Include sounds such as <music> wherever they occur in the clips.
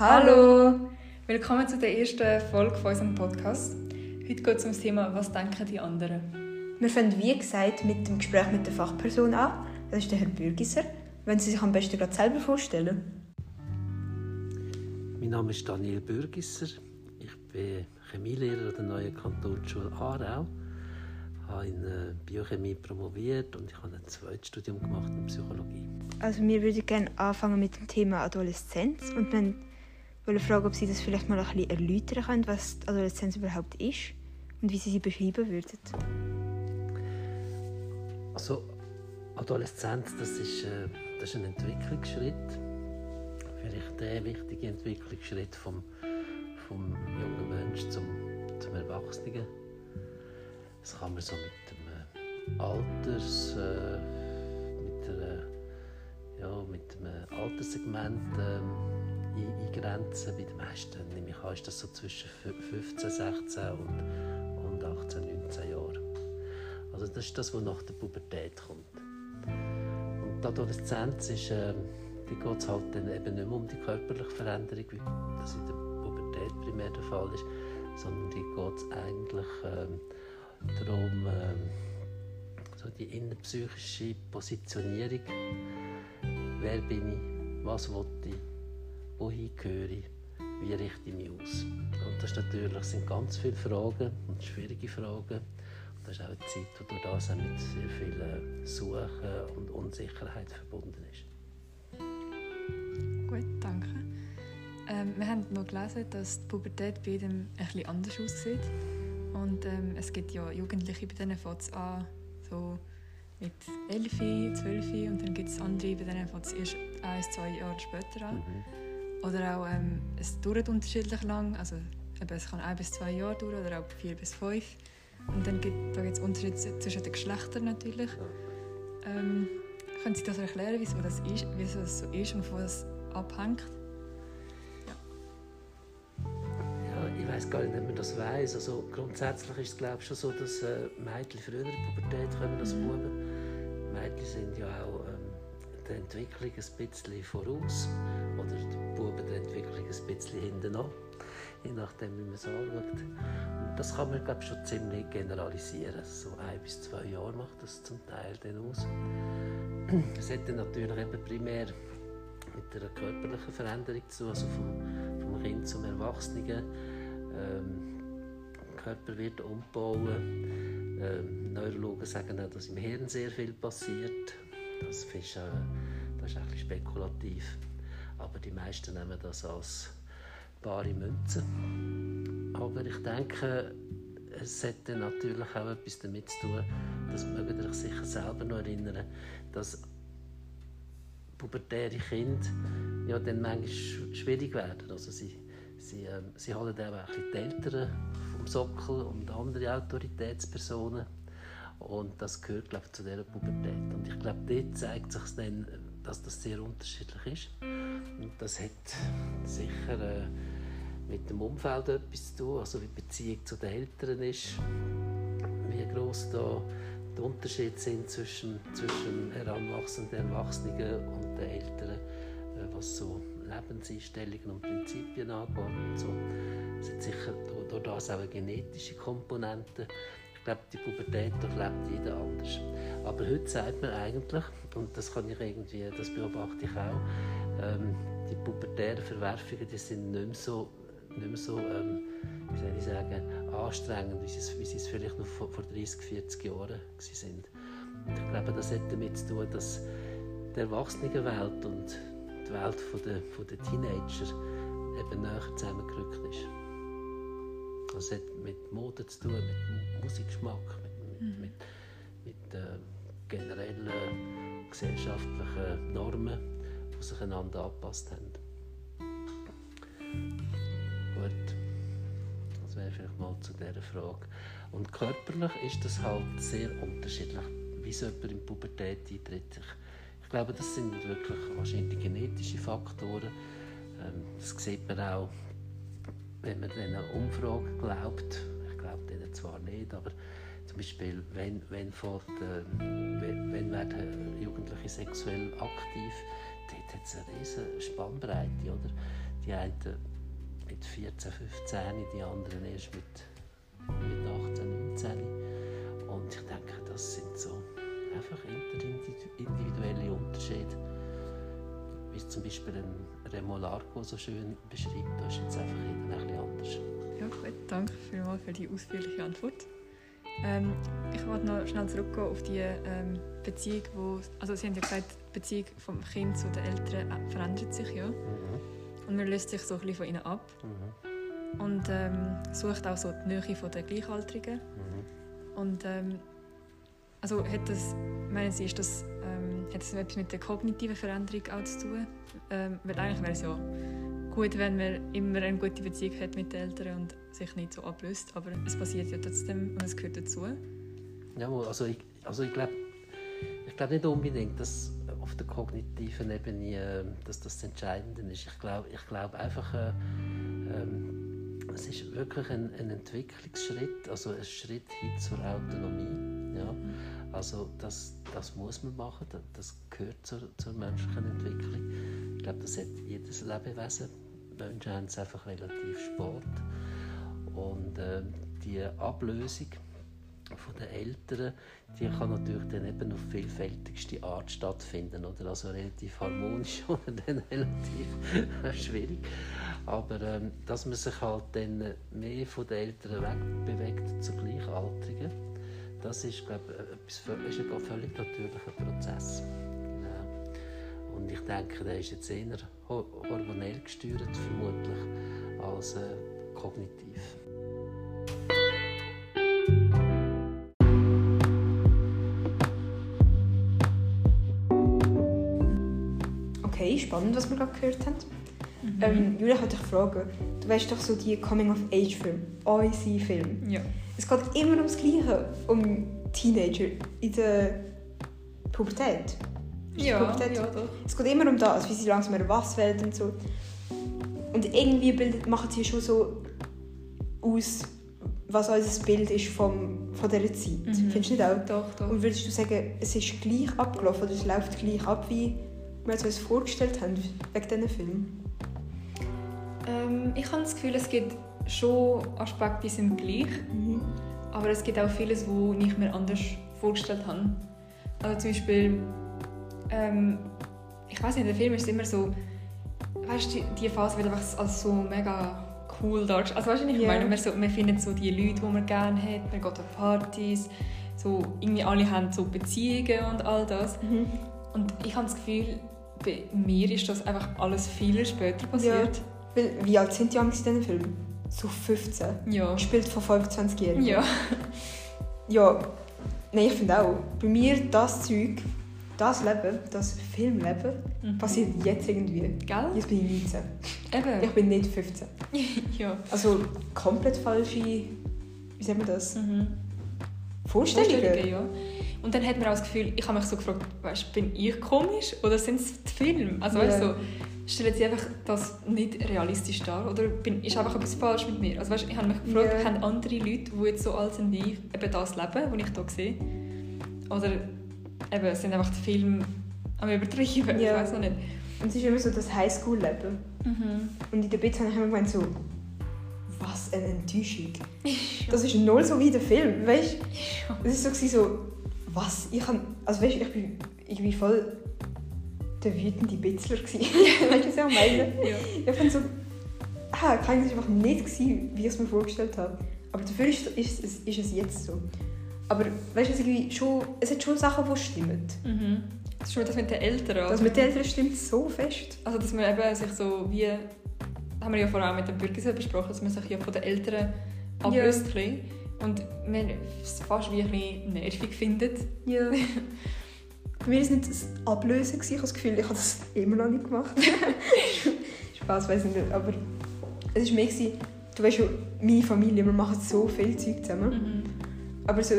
Hallo! Willkommen zu der ersten Folge von unserem Podcast. Heute geht es um das Thema «Was denken die anderen?». Wir fangen wie gesagt mit dem Gespräch mit der Fachperson an. Das ist der Herr Bürgisser. Wenn Sie sich am besten gerade selber vorstellen. Mein Name ist Daniel Bürgisser. Ich bin Chemielehrer an der neuen Kantonsschule Aarau. Ich habe in äh, Biochemie promoviert und ich habe ein zweites Studium gemacht in Psychologie. Also wir würden gerne anfangen mit dem Thema Adoleszenz und wir wollen fragen, ob Sie das vielleicht mal ein bisschen erläutern können, was Adoleszenz überhaupt ist und wie Sie sie beschreiben würden. Also Adoleszenz, das ist, äh, das ist ein Entwicklungsschritt. Vielleicht der wichtige Entwicklungsschritt vom, vom jungen Menschen zum, zum Erwachsenen. Das kann man so mit dem Alters, äh, mit, der, ja, mit dem Alterssegment äh, eingrenzen. Bei den meisten, nehme ich an, ist das so zwischen 15, 16 und, und 18, 19 Jahren. Also das ist das, was nach der Pubertät kommt. Und die Adoleszenz ist, äh, die geht es halt dann eben nicht mehr um die körperliche Veränderung, wie das in der Pubertät primär der Fall ist, sondern die geht es eigentlich äh, darum, äh, so die innerpsychische Positionierung. Wer bin ich? Was will ich? Wohin gehöre ich? Wie richte ich mich aus? Und das ist natürlich, sind ganz viele Fragen und schwierige Fragen. Und das ist auch eine Zeit, die durch das auch mit sehr viel Suchen und Unsicherheit verbunden ist. Gut, danke. Ähm, wir haben noch gelesen, dass die Pubertät bei jedem etwas anders aussieht. Und ähm, es gibt ja Jugendliche, bei denen fängt es an, so mit 11, 12 und dann gibt es andere, bei denen fängt es erst ein, zwei Jahre später an. Mhm. Oder auch, ähm, es dauert unterschiedlich lang, also eben, es kann ein bis zwei Jahre dauern oder auch vier bis fünf. Und dann gibt es Unterschiede zwischen den Geschlechtern natürlich. Ähm, können Sie das erklären, wieso das, ist, wieso das so ist und von was abhängt? Ja. ich weiß gar nicht, ob man das weiß. Also grundsätzlich ist es glaube ich schon so, dass äh, Mädchen früher in die Pubertät kommen als mhm. Buben. Mädchen sind ja auch ähm, der Entwicklung ein bisschen voraus oder die Buben der Entwicklung ein bisschen hinten an, je nachdem wie man es anschaut. Und das kann man glaube schon ziemlich generalisieren. So ein bis zwei Jahre macht das zum Teil dann aus. Es hat dann natürlich eben primär mit einer körperlichen Veränderung zu, also vom, vom Kind zum Erwachsenen. Ähm, Körper wird umbauen. Ähm, Neurologen sagen auch, dass im Hirn sehr viel passiert. Das ist, äh, das ist ein bisschen spekulativ. Aber die meisten nehmen das als bare Münze. Aber ich denke, es dann natürlich auch etwas damit zu tun, das mögt ihr euch sicher selber noch erinnern, dass pubertäre Kinder ja dann manchmal schwierig werden. Also sie, sie, äh, sie holen dann auch die Eltern vom Sockel und andere Autoritätspersonen. Und das gehört glaube ich, zu dieser Pubertät. Und ich glaube, dort zeigt sich dann, dass das sehr unterschiedlich ist. Und das hat sicher äh, mit dem Umfeld etwas zu tun, also wie die Beziehung zu den Eltern ist, wie groß da die Unterschiede sind zwischen, zwischen heranwachsenden Erwachsenen und den Eltern, äh, was so Lebenseinstellungen und Prinzipien angeht. Und so. Es hat sicher durch das auch eine genetische Komponente. Ich glaube, die Pubertät durchlebt jeder anders. Aber heute sagt man eigentlich, und das kann ich irgendwie, das beobachte ich auch, ähm, die pubertären Verwerfungen, die sind nicht mehr so, nicht mehr so ähm, wie soll ich sagen, anstrengend, wie sie es, wie sie es vielleicht noch vor, vor 30, 40 Jahren sind. Und ich glaube, das hat damit zu tun, dass die Erwachsenenwelt und die Welt der, Teenager eben näher zusammengerückt ist. Das hat mit Mode zu tun, mit Musikgeschmack, mit, mit, mhm. mit, mit äh, generellen gesellschaftlichen Normen, die sich einander angepasst haben. Gut wäre vielleicht mal zu dieser Frage. Und körperlich ist das halt sehr unterschiedlich, wie so jemand in Pubertät eintritt. Ich, ich glaube, das sind wirklich wahrscheinlich genetische Faktoren. Ähm, das sieht man auch, wenn man einer Umfrage glaubt. Ich glaube denen zwar nicht, aber zum Beispiel, wenn, wenn, fährt, äh, wenn, wenn werden Jugendliche sexuell aktiv, dort hat es eine riesige Spannbreite. Oder? die einen mit 14, 15, die anderen erst mit, mit 18, 19. Und ich denke, das sind so einfach individuelle Unterschiede. Wie zum Beispiel ein Remolarco so schön beschreibt, da ist jetzt einfach ein bisschen anders. Ja, gut, danke vielmals für die ausführliche Antwort. Ähm, ich wollte noch schnell zurückgehen auf die ähm, Beziehung, wo, also Sie haben ja gesagt, die Beziehung vom Kind zu den Eltern äh, verändert sich ja. Mhm. Und man löst sich so ein bisschen von ihnen ab. Mhm. Und ähm, sucht auch so die Nähe der Gleichaltrigen. Mhm. Und ähm, also hat das, meinen Sie, ist das, ähm, hat das etwas mit der kognitiven Veränderung auch zu tun? Ähm, weil eigentlich wäre es ja gut, wenn man immer eine gute Beziehung hat mit den Eltern und sich nicht so ablöst. Aber es passiert ja trotzdem und es gehört dazu. Ja, also ich, also ich glaube ich glaub nicht unbedingt, dass auf der kognitiven Ebene äh, dass das, Entscheidende ist. Ich glaube ich glaub einfach, äh, ähm, es ist wirklich ein, ein, Entwicklungsschritt, also ein Schritt hin zur Autonomie. Ja? Also das, das muss man machen, das, das gehört zur, zur menschlichen Entwicklung. Ich glaube, das hat jedes Lebewesen. Menschen haben es einfach relativ spät. Und äh, die Ablösung von den Eltern, die kann natürlich dann eben auf vielfältigste Art stattfinden, oder? Also relativ harmonisch <laughs> oder dann relativ <laughs> schwierig. Aber ähm, dass man sich halt dann mehr von den Eltern wegbewegt zu Gleichaltrigen, das ist, glaube ich, ist ein völlig natürlicher Prozess. Ja. Und ich denke, der ist jetzt eher hormonell gesteuert, vermutlich, als äh, kognitiv. Okay, spannend, was wir gerade gehört haben. Mhm. Ähm, Julia, ich wollte dich fragen, du weißt doch so die Coming-of-Age-Filme, unsere Filme. Ja. Es geht immer ums Gleiche, um Teenager in der Pubertät. Ja, Pubertät. ja doch. Es geht immer um das, wie sie langsam was werden und so. Und irgendwie bildet, machen sie schon so aus, was unser Bild ist vom, von dieser Zeit. Mhm. Findest du nicht auch? Doch, doch. Und würdest du sagen, es ist gleich abgelaufen oder es läuft gleich ab, wie wir uns vorgestellt haben, wegen diesen Film? Ähm, ich habe das Gefühl, es gibt schon Aspekte, sind gleich. Mhm. Aber es gibt auch vieles, was ich mir anders vorgestellt habe. Also zum Beispiel, ähm, ich weiß nicht, der Film ist immer so, weißt du, die Phase wird einfach als so mega cool dargestellt. Also weißt du, ich yeah. meine, man, so, man findet so die Leute, die man gerne hat, man geht auf Partys, so, irgendwie alle haben so Beziehungen und all das. Mhm. Und ich habe das Gefühl, bei mir ist das einfach alles viel später passiert. Ja. Weil, wie alt sind die in diesem Film? So 15. Ja. Spielt von 25-Jährigen. Ja. Ja, nein, ich finde auch, bei mir das Zeug, das Leben, das Filmleben, mhm. passiert jetzt irgendwie. Gell? Jetzt bin ich 19. Eben. Ich bin nicht 15. <laughs> ja. Also komplett falsche, wie sagt man das? Mhm. Vorstellungen. Vorstellungen ja. Und dann hat man auch das Gefühl, ich habe mich so gefragt, weißt, bin ich komisch oder sind es die Filme? Also weißt, so, stellen sie einfach das nicht realistisch dar oder bin, ist einfach etwas falsch mit mir? Also weißt, ich habe mich gefragt, yeah. haben andere Leute, die jetzt so alt sind wie ich, eben das leben, was ich hier sehe? Oder eben, sind einfach die Filme am übertrieben? Yeah. Ich weiß noch nicht. Und es ist immer so das Highschool-Leben. Mhm. Und in der Bits habe ich immer gemeint so, was eine Enttäuschung. das ist null so wie der Film, weißt du? Es war so, so was? Ich kann, also weißt, ich bin irgendwie voll der wütende Bitzler <laughs> <laughs> weißt du, was ich meine? Ja. Ich fand so, ah, kein einfach nicht gewesen, wie ich es mir vorgestellt habe. Aber dafür ist, ist, ist, ist es jetzt so. Aber weißt du, schon, es hat schon Sachen, die stimmen. Mhm. Das ist schon das mit den Eltern. Das also. mit den Eltern stimmt so fest. Also dass man eben sich so wie, haben wir ja vorher auch mit dem Bürger besprochen, dass man sich ja von den Eltern ablöst. Ja. Und man es fast wie ein bisschen nervig findet. Ja. <laughs> Bei mir war es nicht das Ablösen. Ich habe das Gefühl, ich habe das immer noch nicht gemacht. <laughs> Spaß, weiß ich nicht. Aber es war mehr, du weißt schon, meine Familie, wir machen so viel Zeug zusammen. Mhm. Aber so,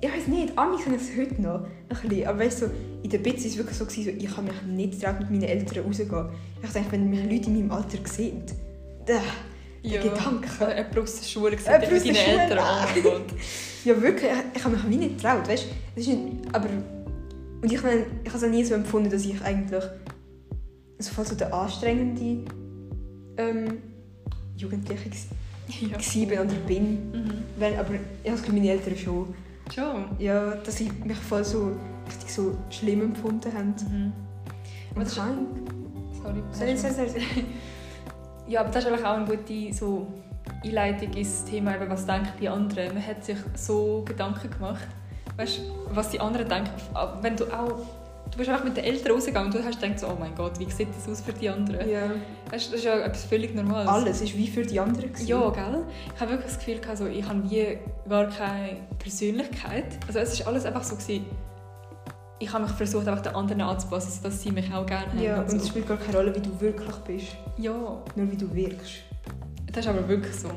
ich weiß nicht, Ami sind es heute noch ein bisschen. Aber weißt du, in der Bitz war es wirklich so, so ich habe mich nicht traut, mit meinen Eltern rauszugehen. Ich dachte, wenn meine Leute in meinem Alter sehen, der, ja. Gedanke. Jemand aus der Schule gesagt, mit deinen Eltern. Oh <laughs> ja, wirklich, ich, ich habe mich nicht getraut, weißt du. Aber und ich, mein, ich habe es nie so empfunden, dass ich eigentlich also so der anstrengende ähm, Jugendliche Ja. bin oder bin. Mhm. Weil, aber ich habe Gefühl, meine Eltern schon. Schon. Ja, dass sie mich voll so richtig so schlimm empfunden haben. Mhm. Aber Und das ist- kein... Sorry. Sorry, sorry, sorry. <laughs> Ja, aber das ist eigentlich auch eine gute so, Einleitung ins Thema, eben, was denken die anderen. Man hat sich so Gedanken gemacht, weißt, was die anderen denken. Aber Wenn du auch, du bist einfach mit den Eltern rausgegangen und du hast gedacht, so, oh mein Gott, wie sieht das aus für die anderen? Ja. Weißt, das ist ja etwas völlig Normales. Alles ist wie für die anderen. gewesen. Ja, gell? Ich habe wirklich das Gefühl, gehabt, so, ich habe wie gar keine Persönlichkeit. Also es ist alles einfach so gewesen, ich habe mich versucht, einfach den anderen anzupassen, sodass sie mich auch gerne haben. Ja, und und es spielt gar keine Rolle, wie du wirklich bist. ja, Nur wie du wirkst. Das ist aber wirklich so.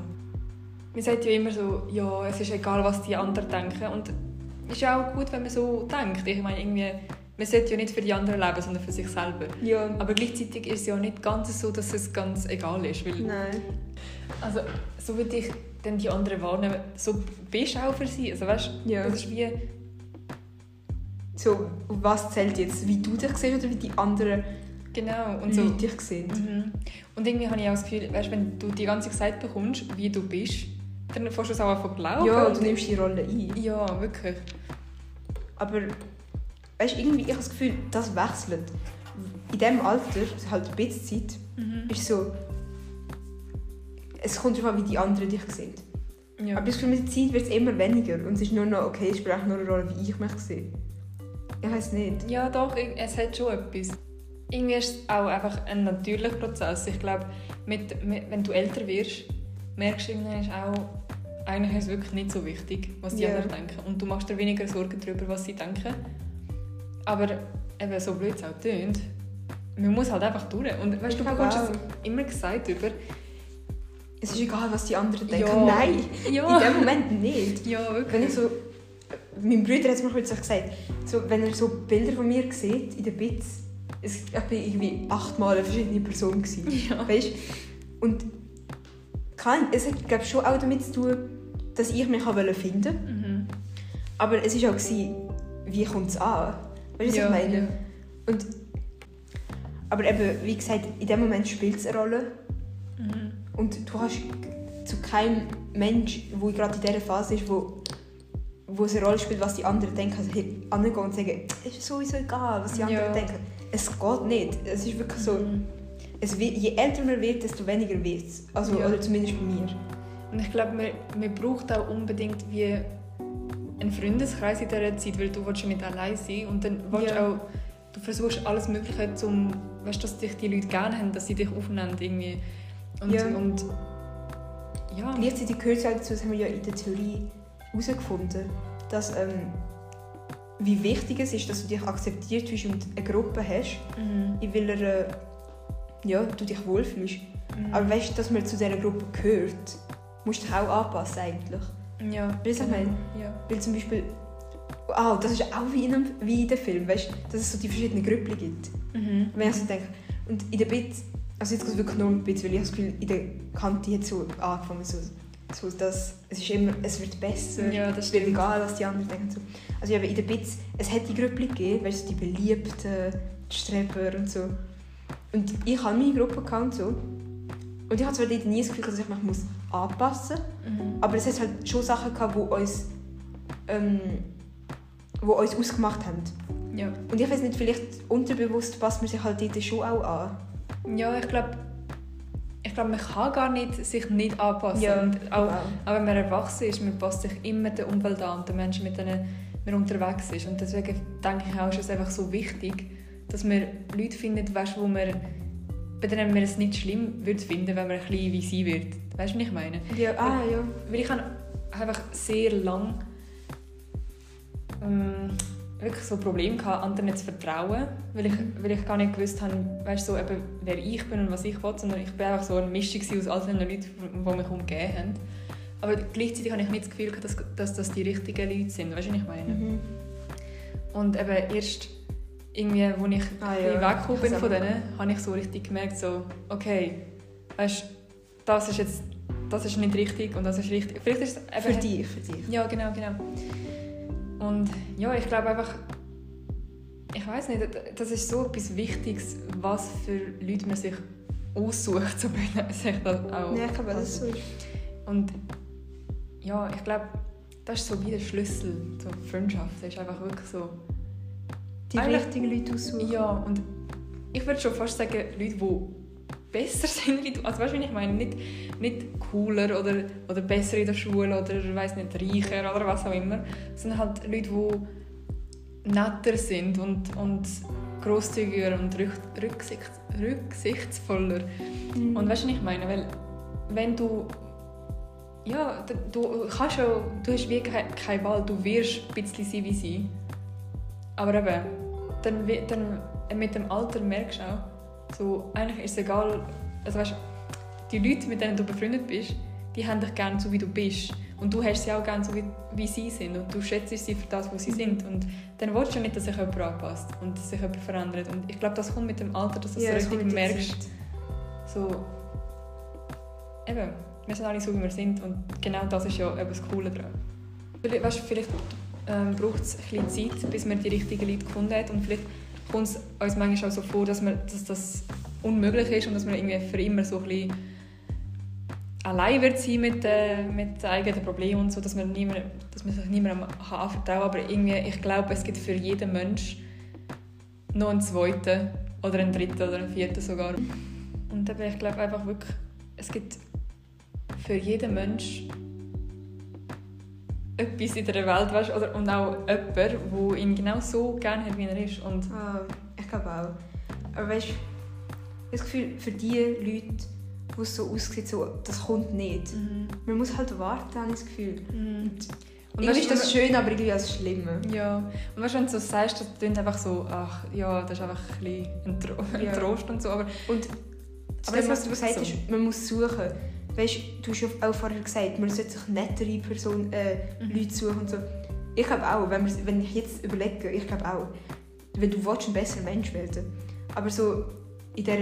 Man sagt ja immer so, ja, es ist egal, was die anderen denken. Und ist ja auch gut, wenn man so denkt. Ich meine, irgendwie, man sollte ja nicht für die anderen leben, sondern für sich selber. Ja. Aber gleichzeitig ist es ja nicht ganz so, dass es ganz egal ist. Weil, Nein. also, so wie ich dann die anderen wahrnehme, so bist du auch für sie. Also, weißt, Ja. Das ist wie, So, was zählt jetzt? Wie du dich siehst oder wie die anderen genau. Und so, Leute dich sehen? Mhm. Und irgendwie habe ich auch das Gefühl, weißt, wenn du die ganze Zeit bekommst, wie du bist, dann fängst du es auch einfach glauben. Ja, Und- du nimmst die Rolle ein. ja, wirklich. Aber weißt, irgendwie, ich habe das Gefühl, das wechselt. In diesem Alter, also halt ein bisschen Zeit, Mhm. ist so... Es kommt darauf an, wie die anderen dich sehen. Ja. Aber das Gefühl, mit der Zeit wird es immer weniger. Und es ist nur noch, okay, ich spiele eigentlich nur eine Rolle, wie ich mich sehe. Ich weiß nicht. Ja, doch, es hat schon etwas. Irgendwie ist es auch einfach ein natürlicher Prozess. Ich glaube, mit, mit, wenn du älter wirst, merkst du ist auch, eigentlich ist es wirklich nicht so wichtig, was die Ja. anderen denken. Und du machst dir weniger Sorgen darüber, was sie denken. Aber eben, so blöd es auch tönt, man muss halt einfach durch. Und weißt, du bekommst es immer gesagt über... Es ist egal, was die anderen denken. Ja. Nein, in Ja, dem Moment nicht. ja wirklich. Wenn ich so... Mein Bruder hat es mir heute gesagt, so, wenn er so Bilder von mir sieht, in den Bits, es, ich bin irgendwie achtmal eine verschiedene Person gewesen. Ja. Weißt? Und kann, es hat glaub, schon auch damit zu tun, dass ich mich wollte finden Mhm. Aber es war auch, gewesen, wie kommt es an? Weißt du, was Ja, ich meine? ja. Und, aber eben, wie gesagt, in dem Moment spielt es eine Rolle. Mhm. Und du hast zu keinem Mensch, der gerade in dieser Phase ist, wo, wo es eine Rolle spielt, was die anderen denken, also angehen und sagen, es ist sowieso egal, was die anderen Ja. denken. Es geht nicht. Es ist wirklich so, Mhm. Es je älter man wird, desto weniger wird es. Also, Ja. Oder zumindest bei mir. Und ich glaube, man, man braucht auch unbedingt wie einen Freundeskreis in dieser Zeit, weil du willst nicht allein sein und dann willst Ja. auch, du versuchst alles Mögliche, um, weißt, dass dich die Leute gerne haben, dass sie dich aufnehmen irgendwie. Und, Ja. und ja. Gleichzeitig gehört es auch dazu, das haben wir ja in der Theorie herausgefunden, dass ähm, wie wichtig es ist, dass du dich akzeptiert fühlst und eine Gruppe hast, Mhm. in welcher ja, du dich wohlfühlst. Mhm. Aber weißt du, dass man zu dieser Gruppe gehört, musst du dich auch anpassen eigentlich. ja. Weißt du, was ich meine? Ja. Weil zum Beispiel, ah, das ist auch wie in, einem, wie in dem Film, weißt du, dass es so die verschiedenen Gruppen gibt. Mhm. Wenn ich so denke, und in der Bit, also jetzt geht es wirklich nur um Bit, weil ich habe das Gefühl, in der Kante hat so angefangen, so, so dass es ist immer, es wird besser, Ja, das es wird egal, was die anderen denken. So. Also eben in der Bits, es hat die Gruppe gegeben, weißt du, die Beliebten, die Streber und so. Und ich habe meine Gruppe gehabt und so. Und ich habe zwar dort nie das Gefühl, dass ich mich muss anpassen muss, Mhm. aber es hat halt schon Sachen gehabt, die uns, ähm, wo uns ausgemacht haben. Ja. Und ich weiß nicht, vielleicht unterbewusst passt man sich halt dort schon auch an. ja, ich glaube, ich glaube, man kann gar nicht sich nicht anpassen. Ja, Und auch, wow. auch wenn man erwachsen ist, man passt sich immer der Umwelt an und den Menschen, mit denen man unterwegs ist. Und deswegen denke ich auch, ist es einfach so wichtig, dass man Leute findet, weißt, wo man, bei denen man es nicht schlimm würde finden, wenn man ein bisschen wie sie wird. Weißt du, was ich meine? Ja, ah, ja. Weil ich habe einfach sehr lang ähm, wirklich so Probleme gehabt, anderen zu vertrauen, weil ich, weil ich gar nicht gewusst habe, weißt, so eben, wer ich bin und was ich will, sondern ich bin einfach so eine Mischung aus all den Leuten, die mich umgeben haben. Aber gleichzeitig habe ich nicht das Gefühl, dass, dass das die richtigen Leute sind, weißt du, was ich meine? Mhm. Und eben erst irgendwie, als ich Ah, ja. weggekommen bin von denen, habe ich so richtig gemerkt, so, okay, weißt, das ist jetzt das ist nicht richtig und das ist richtig. Vielleicht ist es Für dich, für dich. Ja, genau, genau. Und ja, ich glaube einfach, ich weiß nicht, das ist so etwas Wichtiges, was für Leute man sich aussucht, <laughs> so sich das auch. Ja, ich glaube, das ist so. Und ja, ich glaube, das ist so wie der Schlüssel zur Freundschaft. Das ist einfach wirklich so. Die Eigentlich- richtigen Leute aussuchen. Ja, und ich würde schon fast sagen, Leute, die besser <laughs> sind wie du. Also weißt du, ich meine? Nicht, nicht cooler oder, oder besser in der Schule oder weiß nicht, reicher oder was auch immer. Sondern halt Leute, die netter sind und, und grosszügiger und rück, rücksicht, rücksichtsvoller. Mhm. Und weißt du, was ich meine? Weil, wenn du. Ja, d- du kannst ja. Du hast wie keine, keine Wahl, du wirst ein bisschen sein wie sie. Aber eben, dann, dann mit dem Alter merkst du auch, so, eigentlich ist es egal. Also weißt, die Leute, mit denen du befreundet bist, die haben dich gerne so, wie du bist. Und du hast sie auch gerne so, wie, wie sie sind. Und du schätzt sie für das, was sie sind. Und dann willst du nicht, dass sich jemand anpasst und dass sich jemand verändert. Und ich glaube, das kommt mit dem Alter, dass du Ja, das richtig merkst. Zeit. So, eben, wir sind alle so, wie wir sind und genau das ist ja eben das Coole daran. Vielleicht, weißt, du, vielleicht ähm, braucht es ein bisschen Zeit, bis man die richtigen Leute gefunden hat und vielleicht kommt es uns manchmal auch so vor, dass, man, dass das unmöglich ist und dass man irgendwie für immer so ein bisschen allein wird sein mit, äh, mit eigenen Problemen und so, dass man, niemand, dass man sich niemandem anvertrauen kann. Aber irgendwie, ich glaube, es gibt für jeden Mensch noch einen zweiten oder einen dritten oder einen vierten sogar. Und eben, ich glaube einfach wirklich, es gibt für jeden Mensch etwas in der Welt, weißt, oder, und auch jemand, der ihn genau so gerne hat, wie er ist. Und Ah, ich glaube auch. Aber weißt das Gefühl, für die Leute, wo es so aussieht, so, das kommt nicht. Man muss halt warten, habe ich das Gefühl. Und Irgendwie ist das schön, aber irgendwie auch das Schlimme. Ja, und weißt, wenn du so sagst, das klingt einfach so, ach ja, das ist einfach ein, ein, Tro ein Ja. <laughs> Trost und so, aber Und Aber das, was du gesagt hast, man muss suchen. Weißt du, hast ja auch vorher gesagt, man sollte sich nettere Person, äh, Mhm. Leute suchen und so. Ich glaube auch, wenn, wir, wenn ich jetzt überlege, ich glaube auch, wenn du willst, ein besserer Mensch werden aber so in dieser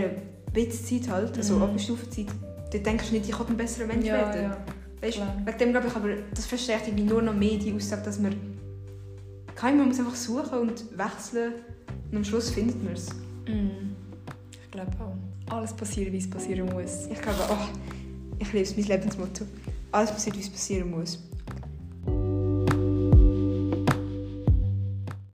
Witzzeit halt, also Mhm. Oberstufenzeit, dann denkst du nicht, ich kann ein besserer Mensch ja, werden. ja. Weißt, Klar. wegen dem glaube ich, aber das verstärkt irgendwie nur noch mehr die Aussage, dass man kein man muss einfach suchen und wechseln und am Schluss findet man es. Mhm. Ich glaube auch. Alles passiert, wie es passieren muss. Ich glaube, oh, ich liebe mein Lebensmotto. Alles passiert, wie es passieren muss.